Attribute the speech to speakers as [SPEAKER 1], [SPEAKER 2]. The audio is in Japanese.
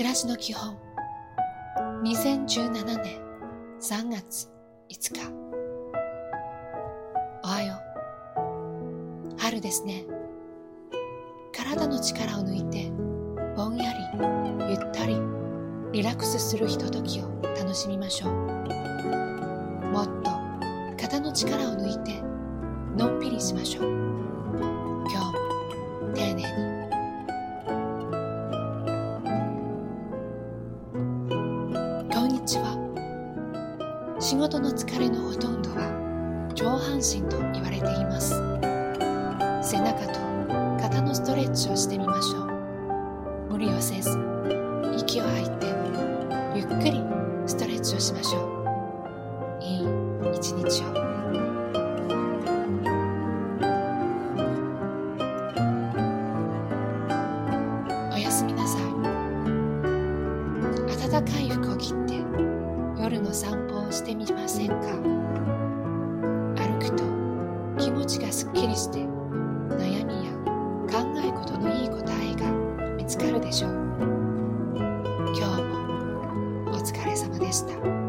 [SPEAKER 1] 暮らしの基本。2017年3月5日。おはよう。春ですね。体の力を抜いてぼんやりゆったりリラックスするひとときを楽しみましょう。もっと肩の力を抜いてのんびりしましょう。仕事の疲れのほとんどは上半身と言われています。背中と肩のストレッチをしてみましょう。無理をせず息を吐いてゆっくりストレッチをしましょう。いい一日を。おやすみなさい。暖かい服を着て夜の散歩してみませんか？歩くと気持ちがすっきりして悩みや考え事のいい答えが見つかるでしょう今日もお疲れ様でした。